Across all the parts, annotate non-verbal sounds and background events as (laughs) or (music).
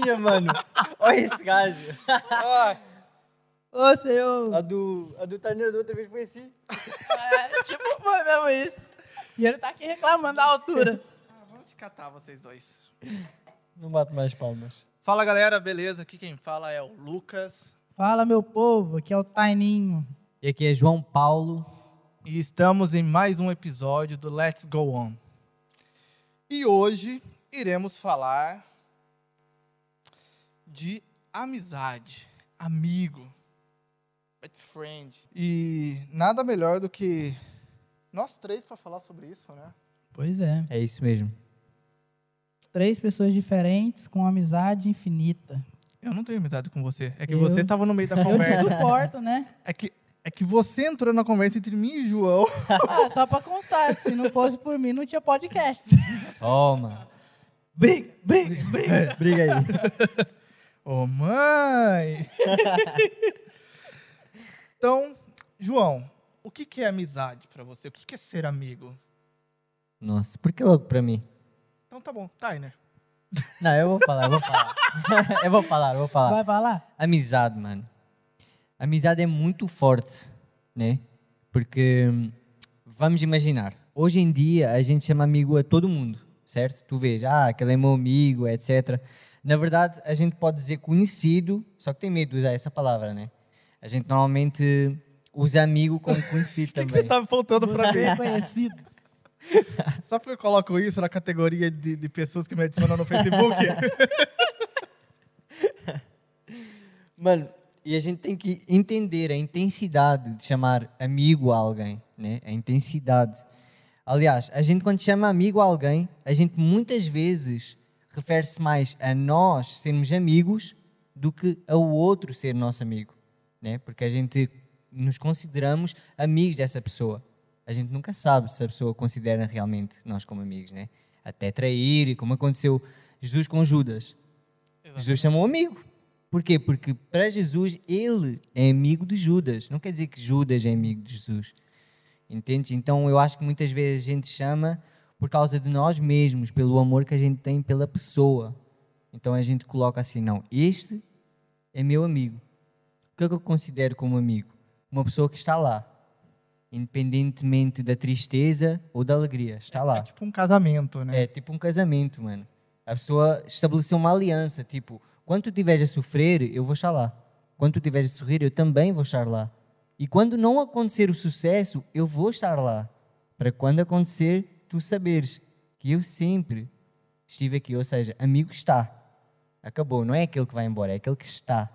minha, mano. Olha esse gajo. Ô, senhor. A do, a do Tanner da outra vez foi assim. É, tipo, foi mesmo isso. E ele tá aqui reclamando da altura. ah, vamos te catar vocês dois. Não bate mais palmas. Fala galera, beleza? Aqui quem fala é o Lucas. Fala, meu povo, aqui é o Taininho. E aqui é João Paulo. E estamos em mais um episódio do Let's Go On. E hoje iremos falar de amizade, amigo, best friend. E nada melhor do que nós três para falar sobre isso, né? Pois é. É isso mesmo. Três pessoas diferentes com amizade infinita. Eu não tenho amizade com você. É que Eu- você tava no meio da (laughs) Eu te conversa. suporto, né? É que, é que você entrou na conversa entre mim e João. (laughs) Ah, só pra constar, se não fosse por mim, não tinha podcast. Toma. Briga, briga, briga. (laughs) Briga aí. Ô, mãe! (laughs) então, João, o que que é amizade pra você? O que que é ser amigo? Nossa, por que logo pra mim? Então tá bom, Tainer. Não, eu vou falar, eu vou falar. (laughs) eu vou falar, eu vou falar. Vai falar? Amizade, mano. Amizade é muito forte, né? Porque, hum, vamos imaginar, hoje em dia a gente chama amigo a todo mundo, certo? Tu vês, ah, aquele é meu amigo, etc. Na verdade, a gente pode dizer conhecido, só que tem medo de usar essa palavra, né? A gente normalmente usa amigo como conhecido (laughs) O que, que também. você tá apontando pra Você mim? é conhecido. (laughs) Só porque eu coloco isso na categoria de, de pessoas que me adicionam no Facebook? (laughs) Mano, e a gente tem que entender a intensidade de chamar amigo a alguém, né? A intensidade. Aliás, a gente quando chama amigo a alguém, a gente muitas vezes refere-se mais a nós sermos amigos do que ao outro ser nosso amigo, né? Porque a gente nos consideramos amigos dessa pessoa. A gente nunca sabe se a pessoa considera realmente nós como amigos, né? Até trair, como aconteceu Jesus com Judas. Jesus chamou amigo. Por quê? Porque para Jesus ele é amigo de Judas. Não quer dizer que Judas é amigo de Jesus. Entende? Então eu acho que muitas vezes a gente chama por causa de nós mesmos, pelo amor que a gente tem pela pessoa. Então a gente coloca assim: não, este é meu amigo. O que é que eu considero como amigo? Uma pessoa que está lá, independentemente da tristeza ou da alegria, está lá. É tipo um casamento, né? É tipo um casamento, mano. A pessoa estabeleceu uma aliança, tipo, quando tu estiveres a sofrer, eu vou estar lá. Quando tu estiveres a sorrir, eu também vou estar lá. E quando não acontecer o sucesso, eu vou estar lá. Para quando acontecer, tu saberes que eu sempre estive aqui. Ou seja, amigo está. Acabou. Não é aquele que vai embora, é aquele que está.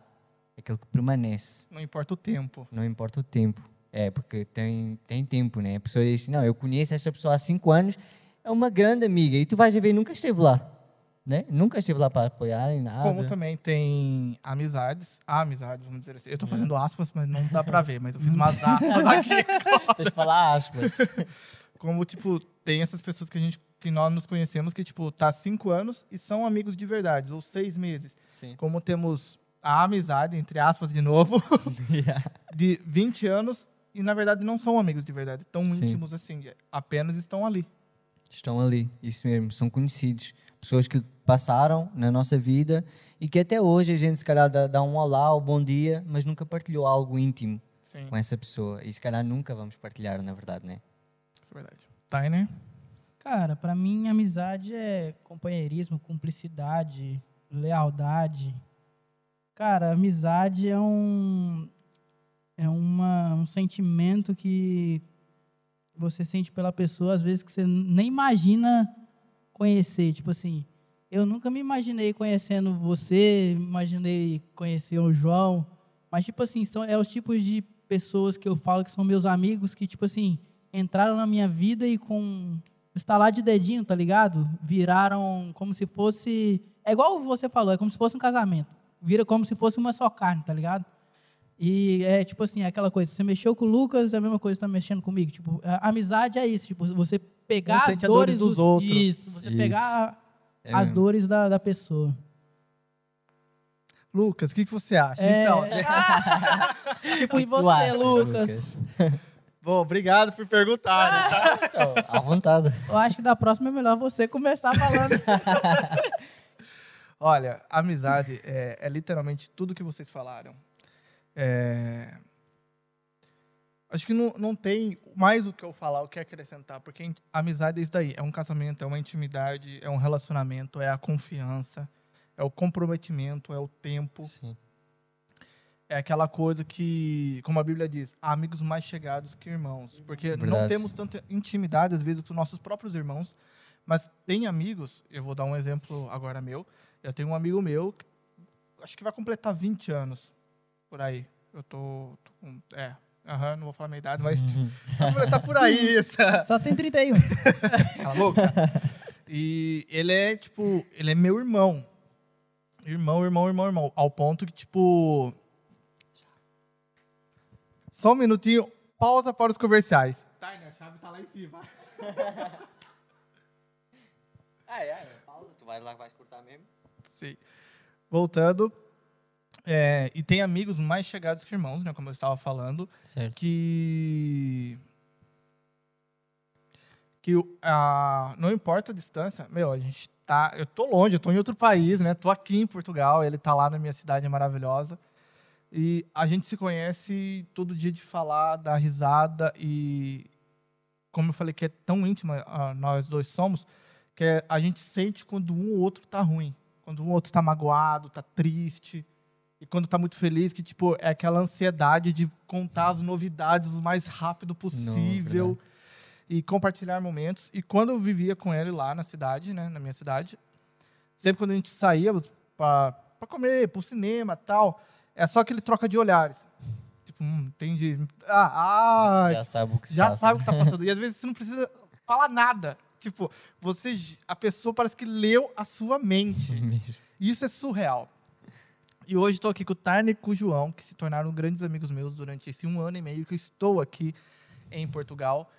É aquele que permanece. Não importa o tempo. Não importa o tempo. É, porque tem, tem tempo, né? A pessoa diz assim, não, eu conheço esta pessoa há cinco anos, é uma grande amiga. E tu vais ver, nunca esteve lá. Né? Nunca esteve lá para apoiar em nada. Como também tem amizades, amizades, vamos dizer assim. Eu tô Uhum. fazendo aspas, mas não dá pra ver, mas eu fiz (laughs) umas aspas aqui. Tens de falar aspas. (laughs) Como, tipo, tem essas pessoas que a gente que nós nos conhecemos que, tipo, tá há cinco anos e são amigos de verdade, ou seis meses. Sim. Como temos a amizade, entre aspas, de novo, (laughs) de 20 anos e, na verdade, não são amigos de verdade, tão Sim. íntimos assim, apenas estão ali. Estão ali, isso mesmo, são conhecidos. Pessoas que passaram na nossa vida e que até hoje a gente se calhar dá, dá um olá ou bom dia, mas nunca partilhou algo íntimo Sim, com essa pessoa. E se calhar nunca vamos partilhar, na verdade, né? isso é verdade. Tainer? Cara, pra mim, amizade é companheirismo, cumplicidade, lealdade. Cara, amizade é um é uma, um sentimento que você sente pela pessoa, às vezes que você nem imagina conhecer. Tipo assim, eu nunca me imaginei conhecendo você, imaginei conhecer o João, mas tipo assim, são é os tipos de pessoas que eu falo que são meus amigos que tipo assim, entraram na minha vida e com estalar de dedinho, tá ligado? Viraram como se fosse, é igual você falou, é como se fosse um casamento. Vira como se fosse uma só carne, tá ligado? E é tipo assim, aquela coisa, você mexeu com o Lucas, é a mesma coisa que tá mexendo comigo. Tipo, amizade é isso, tipo, você pegar Um as dores dores dos outros. Isso, você Isso. pegar É as mesmo. dores da, da pessoa. Lucas, o que, que você acha? É. Então, (laughs) Tipo, e Tu você, achas, Lucas? (laughs) bom, obrigado por perguntar. tá? Então, à vontade. Eu acho que da próxima é melhor você começar falando. (laughs) Olha, amizade é, é literalmente tudo que vocês falaram. É, Acho que não, não tem mais o que eu falar, o que acrescentar, porque amizade é isso daí. É um casamento, é uma intimidade, é um relacionamento, é a confiança, é o comprometimento, é o tempo. Sim. É aquela coisa que, como a Bíblia diz, há amigos mais chegados que irmãos. Porque não Verdade. temos tanta intimidade, às vezes, com nossos próprios irmãos, mas tem amigos, eu vou dar um exemplo agora meu. Eu tenho um amigo meu, que acho que vai completar 20 anos, por aí. Eu tô, tô com, é, aham, não vou falar a minha idade, mas vai completar por aí. (laughs) Essa, Só tem 31. Cala a boca. E ele é, tipo, ele é meu irmão. Irmão, irmão, irmão, irmão. Ao ponto que, tipo. Só um minutinho, pausa para os comerciais. Tainer, a chave tá lá em cima. Ah, (laughs) é, pausa. Tu vais lá, vais cortar mesmo? Sim. Voltando. É, e tem amigos mais chegados que irmãos, né? Como eu estava falando. Certo. que que a, não importa a distância, meu, a gente tá, eu tô longe, eu tô em outro país, né? Tô aqui em Portugal, ele tá lá na minha cidade maravilhosa. E a gente se conhece todo dia de falar, dar risada e como eu falei que é tão íntima ah, nós dois somos, que é- a gente sente quando um ou outro tá ruim, quando um ou outro tá magoado, tá triste. E quando tá muito feliz, que tipo, é aquela ansiedade de contar as novidades o mais rápido possível verdade. e compartilhar momentos. E quando eu vivia com ele lá na cidade, né, na minha cidade, sempre quando a gente saía para comer, pro cinema tal, é só aquele troca de olhares. Tipo, hum, entendi. Ah, ah Já sabe o que já passa. sabe o que tá (laughs) passando. E às vezes você não precisa falar nada. Tipo, você, a pessoa parece que leu a sua mente. Isso é surreal. E hoje estou aqui com o Tarner e com o João, que se tornaram grandes amigos meus durante esse um ano e meio que eu estou aqui em Portugal.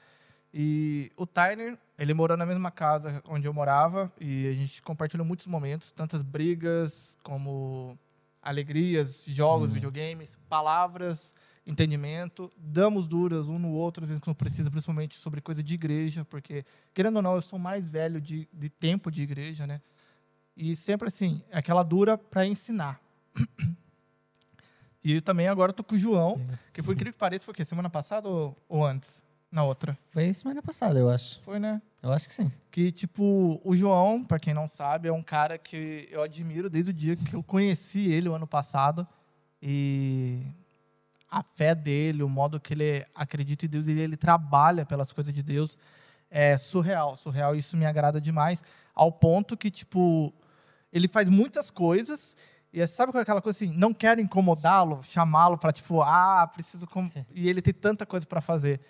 E o Tarner, ele morou na mesma casa onde eu morava e a gente compartilhou muitos momentos, tantas brigas como alegrias, jogos, Hum. videogames, palavras, entendimento. Damos duras um no outro, às vezes quando precisa, principalmente sobre coisa de igreja, porque, querendo ou não, eu sou mais velho de, de tempo de igreja, né? E sempre assim, aquela dura para ensinar. (clears throat) E eu também agora tô com o João, que por incrível que pareça, foi o quê? Semana passada ou, ou antes? Na outra? Foi semana passada, eu acho. Foi, né? Eu acho que sim. Que, tipo, o João, para quem não sabe, é um cara que eu admiro desde o dia que eu conheci ele o ano passado. E a fé dele, o modo que ele acredita em Deus e ele trabalha pelas coisas de Deus é surreal. Surreal, isso me agrada demais. Ao ponto que, tipo, ele faz muitas coisas e é- sabe qual é aquela coisa assim? Não quero incomodá-lo, chamá-lo para, tipo, ah, preciso. com- (laughs) E ele tem tanta coisa para fazer.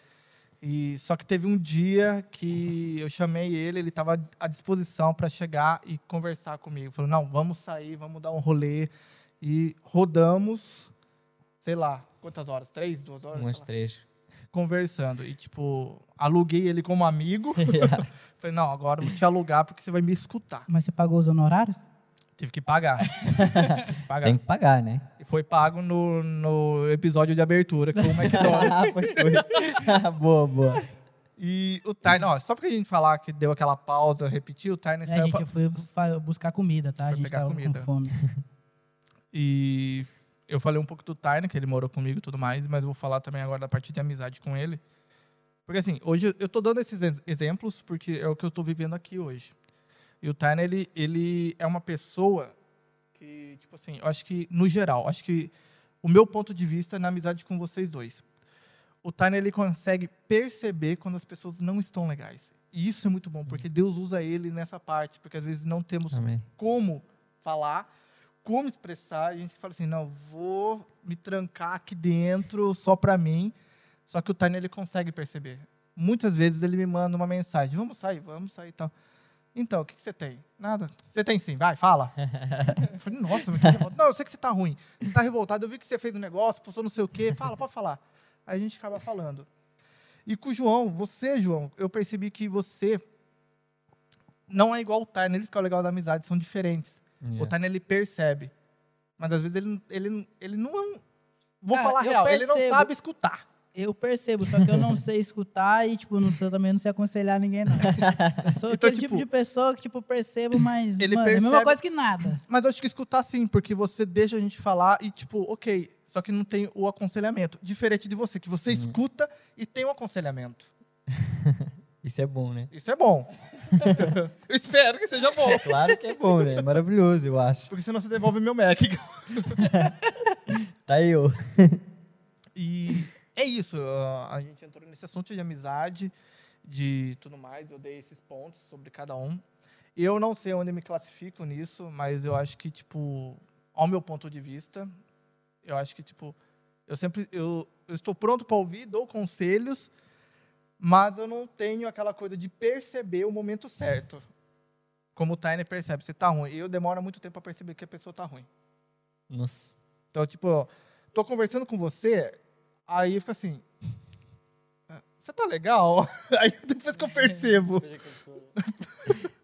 E só que teve um dia que eu chamei ele, ele estava à disposição para chegar e conversar comigo. Falou: "Não, vamos sair, vamos dar um rolê". E rodamos, sei lá, quantas horas? Três, duas horas? Umas três. conversando. E tipo, aluguei ele como amigo. (laughs) (laughs) Falei: "Não, agora eu vou te alugar porque você vai me escutar". Mas você pagou os honorários? Tive que pagar. (laughs) Pagar. Tem que pagar, né? E foi pago no, no episódio de abertura com o (laughs) McDonald's. ah, pois foi. (laughs) boa, boa. E o Tyne, ó, só porque a gente falar que deu aquela pausa, repetiu, o Tyne É, saiu gente, pra- eu fui fa- buscar comida, tá? Foi a gente pegar tava comida. com fome. E eu falei um pouco do Tyne, que ele morou comigo e tudo mais, mas eu vou falar também agora da parte de amizade com ele. Porque assim, hoje eu tô dando esses ex- exemplos porque é o que eu tô vivendo aqui hoje. E o Tyne, ele, ele é uma pessoa que, tipo assim, eu acho que, no geral, acho que o meu ponto de vista é na amizade com vocês dois. O Tyne, ele consegue perceber quando as pessoas não estão legais. E isso é muito bom, porque Deus usa ele nessa parte, porque às vezes não temos Amém. como falar, como expressar. A gente fala assim, não, vou me trancar aqui dentro só para mim. Só que o Tiny ele consegue perceber. Muitas vezes ele me manda uma mensagem, vamos sair, vamos sair e tal. Então, o que, que você tem? Nada. Você tem sim, vai, fala. (laughs) eu falei, nossa, mas que revolta. Não, eu sei que você tá ruim. Você tá revoltado, eu vi que você fez um negócio, postou não sei o quê. Fala, pode falar. Aí a gente acaba falando. E com o João, você, João, eu percebi que você não é igual o Tyner, isso que é o legal da amizade, são diferentes. O Yeah. Tyner, ele percebe. Mas às vezes ele, ele, ele não é. Vou Cara, falar real, ele não percebo. sabe escutar. Eu percebo, só que eu não sei escutar e, tipo, não, eu também não sei aconselhar ninguém, não. Eu sou Então, aquele tipo, tipo de pessoa que, tipo, percebo, mas, ele mano, é a mesma percebe- coisa que nada. Mas eu acho que escutar sim, porque você deixa a gente falar e, tipo, ok, só que não tem o aconselhamento. Diferente de você, que você escuta e tem o aconselhamento. (laughs) Isso é bom, né? Isso é bom. (laughs) eu espero que seja bom. Claro que é bom, né? É maravilhoso, eu acho. Porque senão você devolve meu Mac. (laughs) Tá eu. E é isso. A gente entrou nesse assunto de amizade, de tudo mais. Eu dei esses pontos sobre cada um. Eu não sei onde me classifico nisso, mas eu acho que, tipo, ao meu ponto de vista, eu acho que, tipo, eu sempre. Eu, eu estou pronto para ouvir, dou conselhos, mas eu não tenho aquela coisa de perceber o momento certo. Como o Tiny percebe, você tá ruim. Eu demoro muito tempo para perceber que a pessoa tá ruim. Nossa. Então, tipo, tô conversando com você, aí fica assim. "Ah, Você tá legal? (laughs) Aí depois que eu percebo.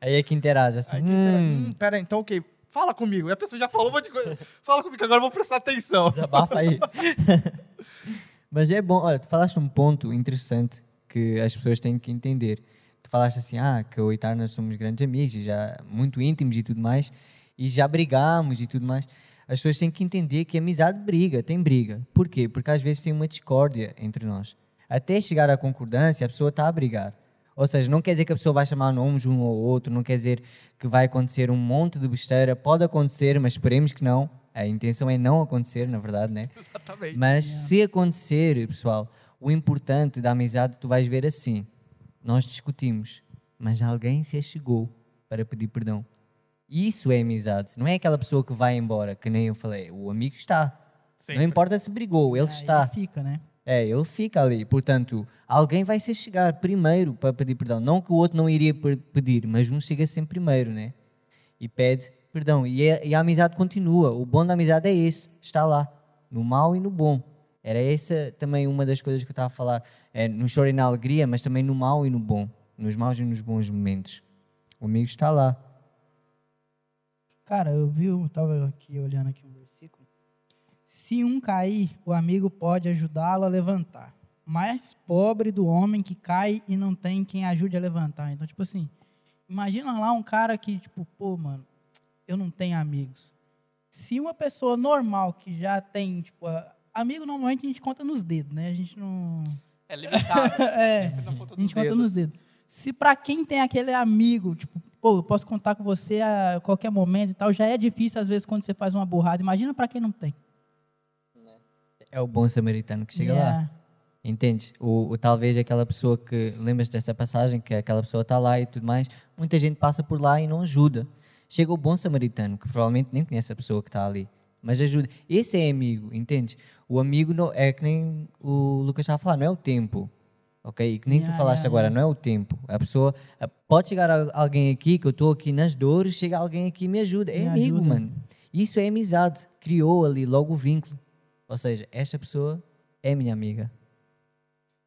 Aí é que interage, assim. Aí que intera- hum, hum, pera aí, então ok, fala comigo. E a pessoa já falou um monte de coisa. Fala comigo, agora eu vou prestar atenção. Desabafa aí. (laughs) Mas é bom, olha, tu falaste um ponto interessante que as pessoas têm que entender. Tu falaste assim, ah, que eu e Tarna somos grandes amigos, e já muito íntimos e tudo mais, e já brigamos e tudo mais. As pessoas têm que entender que amizade briga, tem briga. Por quê? Porque às vezes tem uma discórdia entre nós. Até chegar à concordância, a pessoa está a brigar. Ou seja, não quer dizer que a pessoa vai chamar nomes um ao outro, não quer dizer que vai acontecer um monte de besteira. Pode acontecer, mas esperemos que não. A intenção é não acontecer, na verdade, né? (laughs) Exatamente. Mas se acontecer, pessoal, o importante da amizade tu vais ver assim. Nós discutimos, mas alguém se achegou para pedir perdão. Isso é amizade. Não é aquela pessoa que vai embora, que nem eu falei. O amigo está. Sempre. Não importa se brigou, ele Aí está. fica, né? É, ele fica ali. Portanto, alguém vai se chegar primeiro para pedir perdão. Não que o outro não iria pedir, mas um chega sempre primeiro, né? E pede perdão. E, é- e a amizade continua. O bom da amizade é esse. Está lá. No mal e no bom. Era essa também uma das coisas que eu estava a falar. É, no choro e na alegria, mas também no mal e no bom. Nos maus e nos bons momentos. O amigo está lá. Cara, eu vi, eu tava aqui olhando aqui um versículo. Se um cair, o amigo pode ajudá-lo a levantar. Mais pobre do homem que cai e não tem quem ajude a levantar. Então, tipo assim, imagina lá um cara que, tipo, pô, mano, eu não tenho amigos. Se uma pessoa normal que já tem, tipo, amigo normalmente a gente conta nos dedos, né? A gente não. É limitado. (laughs) É. A gente conta nos dedos. Se pra quem tem aquele amigo, tipo, pô, eu posso contar com você a qualquer momento e tal, já é difícil às vezes quando você faz uma burrada. Imagina pra quem não tem. É o bom samaritano que chega lá. Yeah. Entende? O, o- talvez aquela pessoa que. Lembras dessa passagem que aquela pessoa está lá e tudo mais. Muita gente passa por lá e não ajuda. Chega o bom samaritano, que provavelmente nem conhece a pessoa que está ali, mas ajuda. Esse é amigo, entende? O amigo não, é que nem o Lucas estava a falar, não é o tempo. Ok? E que nem tu Yeah, falaste yeah, agora, yeah. não é o tempo. A pessoa. a- Pode chegar a- alguém aqui, que eu estou aqui nas dores, chega alguém aqui e me ajuda. É Me amigo, ajuda. mano. Isso é amizade. Criou ali logo o vínculo. Ou seja, esta pessoa é minha amiga.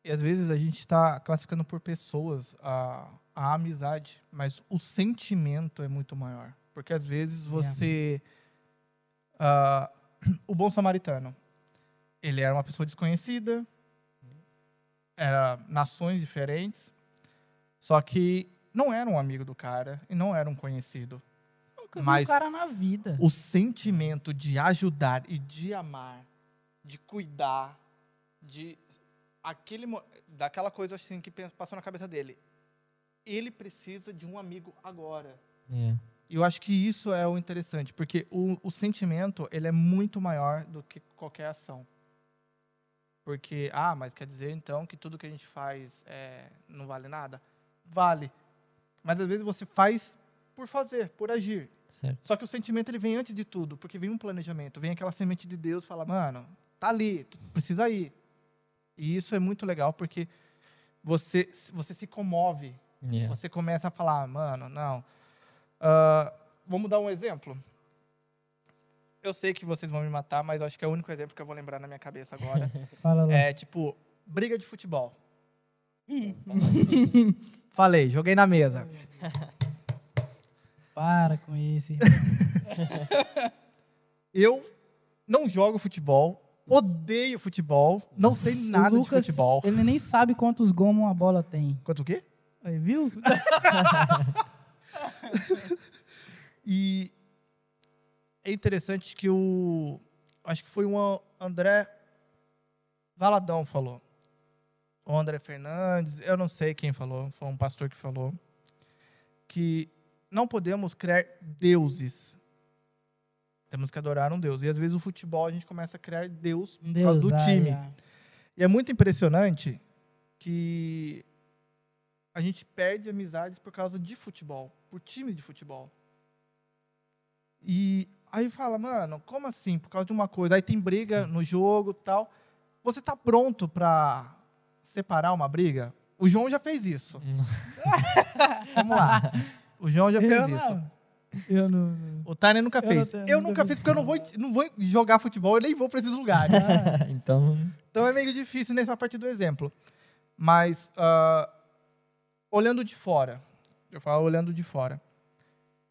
E às vezes a gente está classificando por pessoas a, a amizade, mas o sentimento é muito maior. Porque às vezes você. ah, (clears throat) o bom samaritano, ele era uma pessoa desconhecida, era nações diferentes, só que não era um amigo do cara e não era um conhecido. Nunca vi Mas- um cara na vida. O sentimento de ajudar e de amar, de cuidar, de aquele daquela coisa assim que passou na cabeça dele. Ele precisa de um amigo agora. É. E eu acho que isso é o interessante, porque o, o sentimento ele é muito maior do que qualquer ação. Porque, ah, mas quer dizer então que tudo que a gente faz é, não vale nada? Vale. Mas às vezes você faz por fazer, por agir. Certo. Só que o sentimento ele vem antes de tudo, porque vem um planejamento, vem aquela semente de Deus, fala, mano, tá ali, precisa ir. E isso é muito legal porque você você se comove, Yeah. você começa a falar, mano, não. Ah, vamos dar um exemplo. Eu sei que vocês vão me matar, mas eu acho que é o único exemplo que eu vou lembrar na minha cabeça agora. (laughs) Fala lá. é tipo briga de futebol. (laughs) Falei, joguei na mesa. (laughs) Para com esse. Eu não jogo futebol, odeio futebol, não sei O nada Lucas, de futebol. Ele nem sabe quantos gols uma bola tem. Quanto o quê? Aí, viu? E é interessante que o. Acho que foi o André Valadão falou. O André Fernandes, eu não sei quem falou, foi um pastor que falou. Que não podemos criar deuses. Temos que adorar um Deus. E às vezes o futebol a gente começa a criar Deus por causa do ai, time. ai. E é muito impressionante que a gente perde amizades por causa de futebol, por time de futebol. E aí fala, mano, como assim? Por causa de uma coisa. Aí tem briga no jogo tal. Você tá pronto pra separar uma briga? O João já fez isso. (laughs) Vamos lá. O João já fez Eu isso. não. Eu não. O Tânia nunca Eu não fez. tenho- eu nunca nunca fiz porque eu não vou, não vou jogar futebol, eu nem vou pra esses lugares. (laughs) então, Então é meio difícil nessa parte do exemplo. Mas, ah, olhando de fora, eu falo olhando de fora,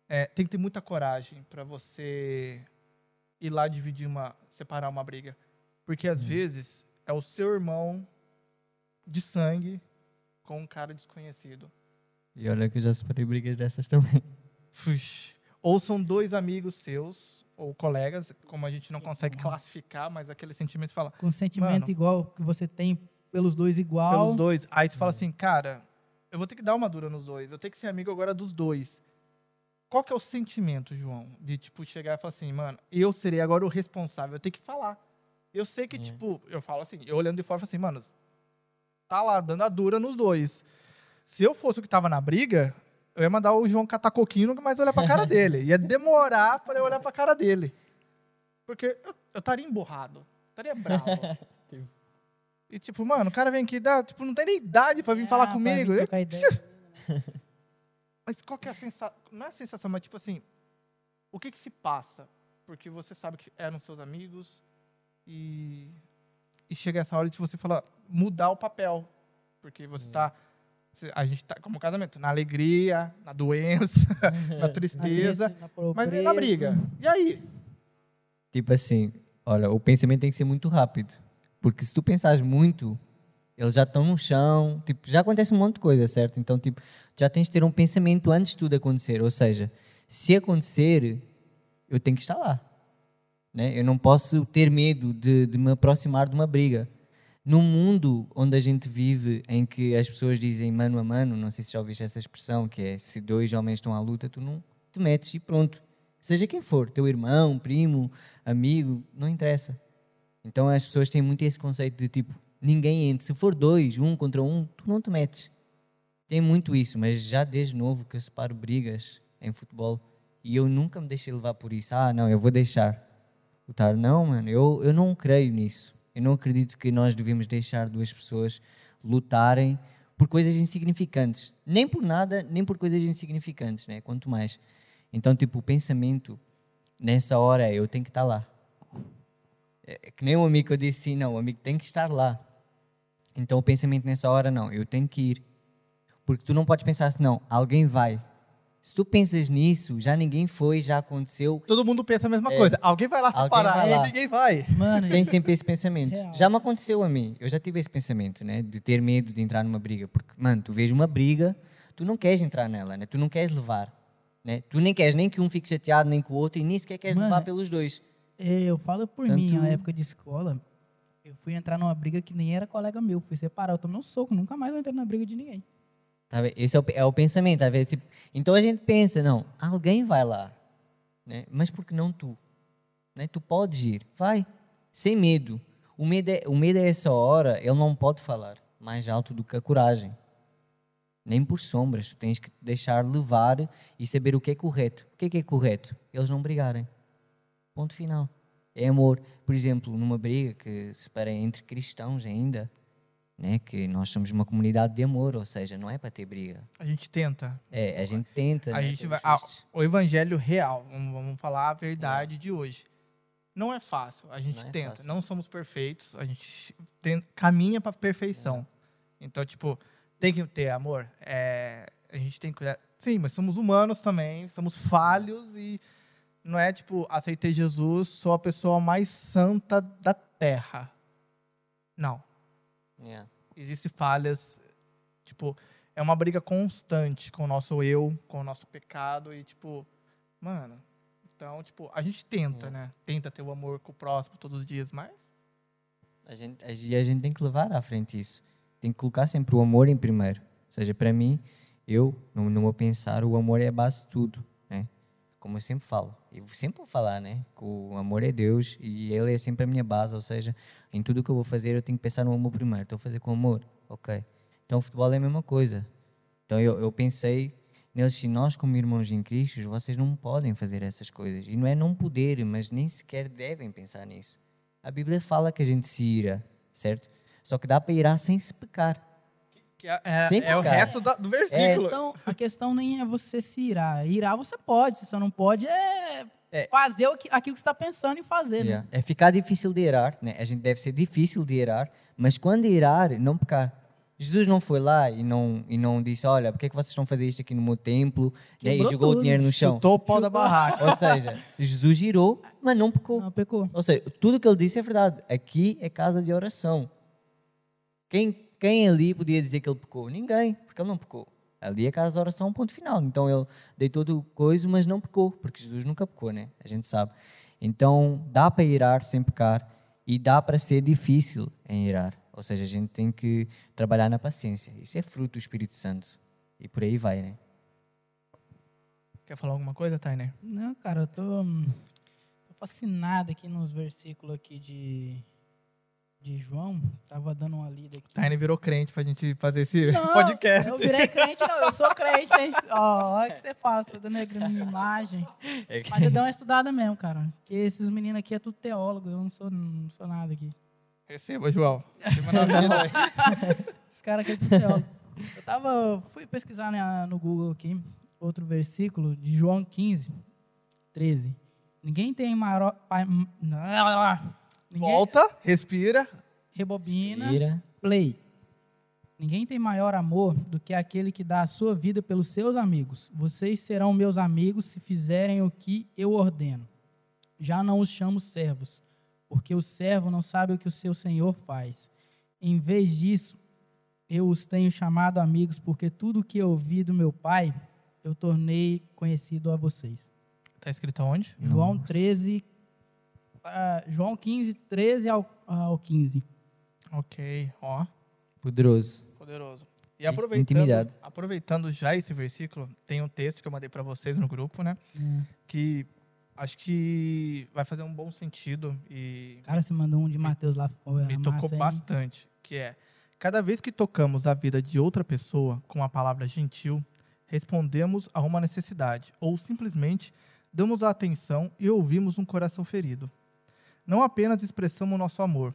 é, tem que ter muita coragem para você ir lá dividir uma, separar uma briga. Porque às vezes é o seu irmão de sangue com um cara desconhecido. e olha que eu já separei brigas dessas também. Fush. Ou são dois amigos seus, ou colegas, como a gente não consegue classificar, mas aquele sentimento fala, Com sentimento igual que você tem pelos dois igual. pelos dois. Aí você fala assim, cara, eu vou ter que dar uma dura nos dois. Eu tenho que ser amigo agora dos dois. Qual que é o sentimento, João? De, tipo, chegar e falar assim, mano, eu serei agora o responsável. Eu tenho que falar. Eu sei que, É. tipo, eu falo assim, eu olhando de fora, eu falo assim, mano, tá lá, dando a dura nos dois. Se eu fosse o que tava na briga, eu ia mandar o João catar coquinho e mais olhar pra cara (laughs) dele. Ia demorar para eu olhar pra cara dele. Porque eu, eu estaria emborrado. Estaria bravo. (laughs) E tipo, mano, o cara vem aqui, dá, tipo, não tem nem idade pra vir Ah, falar comigo. Eu- (laughs) ideia. Mas qual que é a sensação? Não é a sensação, mas tipo assim, o que que se passa? Porque você sabe que eram seus amigos e, e chega essa hora de você falar, mudar o papel. Porque você tá, a gente tá como casamento, na alegria, na doença, (laughs) na Na tristeza, triste, na mas vem na briga. E aí? Tipo assim, olha, o pensamento tem que ser muito rápido. Porque se tu pensares muito, eles já estão no chão, tipo, já acontece um monte de coisa, certo? Então, tipo, já tens de ter um pensamento antes de tudo acontecer. Ou seja, se acontecer, eu tenho que estar lá. Né? Eu não posso ter medo de, de me aproximar de uma briga. Num mundo onde a gente vive, em que as pessoas dizem mano a mano, não sei se já ouviste essa expressão, que é se dois homens estão à luta, tu não te metes e pronto. Seja quem for, teu irmão, primo, amigo, não interessa. Então as pessoas têm muito esse conceito de tipo, ninguém entra. Se for dois, um contra um, tu não te metes. Tem muito isso, mas já desde novo que eu separo brigas em futebol e eu nunca me deixei levar por isso. Ah, não, eu vou deixar. Lutar, não, mano, eu, eu não creio nisso. Eu não acredito que nós devemos deixar duas pessoas lutarem por coisas insignificantes. Nem por nada, nem por coisas insignificantes, né? Quanto mais. Então, tipo, o pensamento nessa hora é eu tenho que estar lá. É que nem um amigo eu disse sim, não, o amigo tem que estar lá. Então o pensamento nessa hora, não, eu tenho que ir. Porque tu não podes pensar assim, não, alguém vai. Se tu pensas nisso, já ninguém foi, já aconteceu. Todo mundo pensa a mesma É. coisa. Alguém vai lá Alguém separar vai e lá. ninguém vai. Mano, Tem (laughs) sempre esse pensamento. Real. Já me aconteceu a mim. Eu já tive esse pensamento, né? De ter medo de entrar numa briga. Porque, mano, tu vês uma briga, tu não queres entrar nela, né? Tu não queres levar. Né? Tu nem queres nem que um fique chateado, nem que o outro, e nem sequer queres Mano, levar pelos dois. É, eu falo por mim, Tanto- na época de escola, eu fui entrar numa briga que nem era colega meu, fui separar, eu tomei um soco, nunca mais eu entrei na briga de ninguém. Tá? Esse é o, é o pensamento, tá? Tipo, então a gente pensa, não, alguém vai lá, né? Mas por que não tu? Né? Tu podes ir, vai, sem medo. O medo, é, o medo é essa hora, ele não pode falar mais alto do que a coragem. Nem por sombras, tu tens que deixar levar e saber o que é correto. O que é que é correto? Eles não brigarem. Ponto final. É amor. Por exemplo, numa briga que se para entre cristãos ainda, né, que nós somos uma comunidade de amor, ou seja, não é para ter briga. A gente tenta. É, a gente tenta. A né, gente vai. ah, o evangelho real, vamos, vamos falar a verdade de hoje. Não é fácil, a gente Não é tenta. fácil. Não somos perfeitos, a gente tem- caminha para perfeição. Então, tipo, tem que ter amor. É, a gente tem que cuidar. Sim, mas somos humanos também, somos falhos e não é tipo, aceitei Jesus, sou a pessoa mais santa da terra. Não. Yeah. Existem falhas, tipo, é uma briga constante com o nosso eu, com o nosso pecado e tipo, mano, então, tipo, a gente tenta, É. né? Tenta ter o amor com o próximo todos os dias, mas A gente, e a gente tem que levar à frente isso. Tem que colocar sempre o amor em primeiro. Ou seja, para mim, eu, no, no meu pensar, o amor é a base de tudo. Como eu sempre falo. Eu sempre vou falar, né? Que o amor é Deus e Ele é sempre a minha base. Ou seja, em tudo que eu vou fazer, eu tenho que pensar no amor primeiro. Estou a fazer com amor. Ok. Então, o futebol é a mesma coisa. Então, eu, eu pensei neles, se nós, como irmãos em Cristo, vocês não podem fazer essas coisas. E não é não poder, mas nem sequer devem pensar nisso. A Bíblia fala que a gente se ira, certo? Só que dá para irar sem se pecar. Que é, é- Sempre, é o cara. resto da- do A versículo. questão, a questão nem é você se irar. Irar você pode, você só não pode é, É. fazer o que- aquilo que você está pensando em fazer. né? Yeah. É ficar difícil de irar, né? A gente deve ser difícil de irar, mas quando irar, não pecar. Jesus não foi lá e não, e não disse, olha, por que, é que vocês estão fazendo isto aqui no meu templo? Né? E jogou o tudo. dinheiro no chão. Chutou o pau da barraca. Ou seja, Jesus irou, mas não pecou. Não, pecou. Ou seja, tudo que ele disse é verdade. Aqui é casa de oração. Quem, quem ali podia dizer que ele pecou? Ninguém, porque ele não pecou. Ali é casa de oração, ponto final. Então ele deitou do coisa, mas não pecou, porque Jesus nunca pecou, né? A gente sabe. Então dá para irar sem pecar e dá para ser difícil em irar. Ou seja, a gente tem que trabalhar na paciência. Isso é fruto do Espírito Santo. E por aí vai, né? Quer falar alguma coisa, Tainer? Não, cara, eu tô, hum, tô fascinado aqui nos versículos aqui de, de João. Tava dando uma lida aqui. Tainer virou crente pra gente fazer esse Não, (laughs) podcast. Eu virei crente, não, eu sou crente, hein? Ó, olha o que você faz, tô dando aqui na minha imagem. Mas eu dei uma estudada mesmo, cara. Porque esses meninos aqui é tudo teólogo, eu não sou, não sou nada aqui. Receba, João. (laughs) Esses caras aqui é tudo teólogo. Eu tava, fui pesquisar né, no Google aqui, outro versículo de João 15, 13. Ninguém tem maior... Ninguém, Volta, respira. Rebobina. Ira. Play. Ninguém tem maior amor do que aquele que dá a sua vida pelos seus amigos. Vocês serão meus amigos se fizerem o que eu ordeno. Já não os chamo servos, porque o servo não sabe o que o seu senhor faz. Em vez disso, eu os tenho chamado amigos, porque tudo o que eu ouvi do meu pai, eu tornei conhecido a vocês. Tá escrito aonde? João Nossa. 13, ah, João 15, 13 ao, ao 15. Ok, ó. Poderoso. Poderoso. E aproveitando, intimidade. aproveitando já esse versículo, tem um texto que eu mandei para vocês no grupo, né? É. Que acho que vai fazer um bom sentido e Cara, você mandou um de Mateus lá fora. me tocou massa, hein? bastante, que é cada vez que tocamos a vida de outra pessoa com a palavra gentil, respondemos a uma necessidade ou simplesmente damos a atenção e ouvimos um coração ferido. Não apenas expressamos o nosso amor,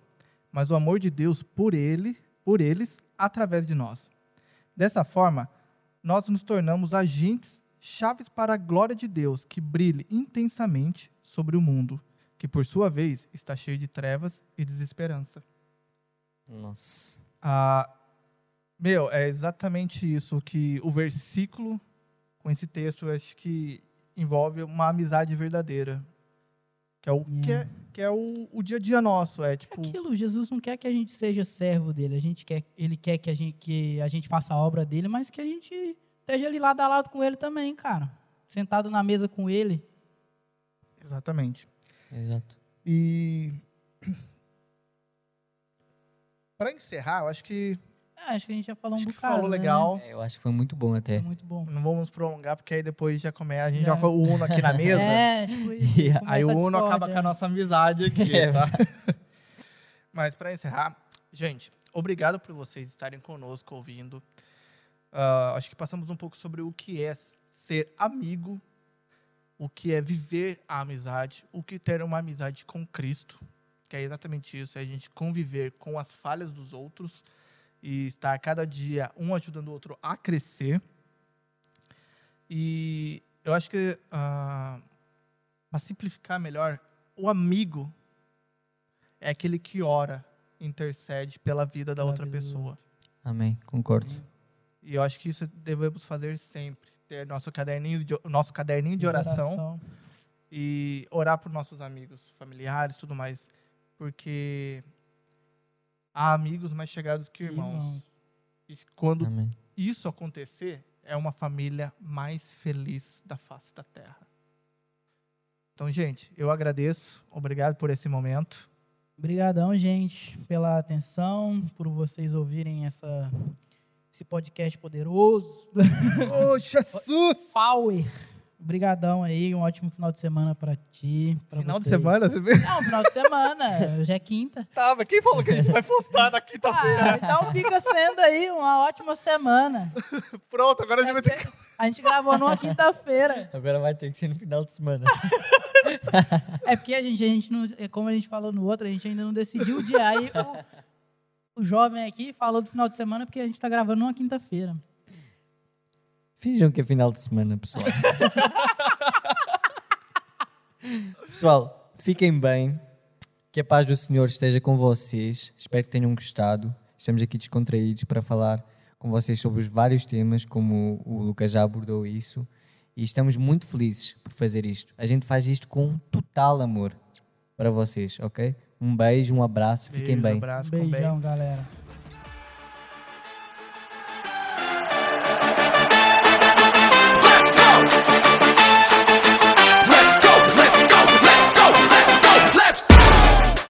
mas o amor de Deus por ele, por eles, através de nós. Dessa forma, nós nos tornamos agentes chaves para a glória de Deus que brilhe intensamente sobre o mundo, que por sua vez está cheio de trevas e desesperança. Nossa. Ah, meu, é exatamente isso que o versículo com esse texto acho que envolve uma amizade verdadeira. Que é o, que é, que é o, o dia a dia nosso. É É tipo. aquilo, Jesus não quer que a gente seja servo dele, a gente quer, ele quer que a gente, que a gente faça a obra dele, mas que a gente esteja ali lado a lado com ele também, cara. Sentado na mesa com ele. Exatamente. Exato. E. (clears throat) Para encerrar, eu acho que, É, acho que a gente já falou acho um que bocado. falou né? legal. É, eu acho que foi muito bom até. É muito bom. Não vamos prolongar, porque aí depois já começa. A gente Já. joga o Uno aqui na (laughs) mesa. É, tipo isso. Yeah. Aí o a Uno discórdia, acaba com a é. nossa amizade aqui, (laughs) É tá? (laughs) Mas para encerrar, gente, obrigado por vocês estarem conosco ouvindo. Ah, acho que passamos um pouco sobre o que é ser amigo, o que é viver a amizade, o que é ter uma amizade com Cristo, que é exatamente isso, é a gente conviver com as falhas dos outros e estar cada dia um ajudando o outro a crescer. E eu acho que para simplificar melhor, o amigo é aquele que ora, intercede pela vida da Pela outra vida pessoa. Amém. Concordo. E eu acho que isso devemos fazer sempre. Ter nosso caderninho de, nosso caderninho de oração e orar por nossos amigos, familiares, tudo mais, porque há amigos mais chegados que irmãos. Irmãos. E quando Amém. isso acontecer, é uma família mais feliz da face da terra. Então, gente, eu agradeço. Obrigado por esse momento. Obrigadão, gente, pela atenção, por vocês ouvirem essa, esse podcast poderoso. Ô, (laughs) Jesus! Power. Obrigadão aí, um ótimo final de semana pra ti, pra Final de vocês. semana, você vê? Não, final de semana, hoje é quinta. (laughs) Tá, mas quem falou que a gente vai postar na quinta-feira? Ah, então fica sendo aí uma ótima semana. (laughs) Pronto, agora a gente vai ter que. (laughs) A gente gravou numa quinta-feira. Agora vai ter que ser no final de semana. É porque a gente, a gente não, é como a gente falou no outro, a gente ainda não decidiu o dia. Aí o, o jovem aqui falou do final de semana porque a gente tá gravando numa quinta-feira. Finjam que é final de semana, pessoal. pessoal, fiquem bem. Que a paz do Senhor esteja com vocês. Espero que tenham gostado. Estamos aqui descontraídos para falar com vocês sobre os vários temas, como o Lucas já abordou isso. E estamos muito felizes por fazer isto. A gente faz isto com total amor para vocês, ok? Um beijo, um abraço, fiquem Beijo, bem. abraço, com bem. Beijão, galera.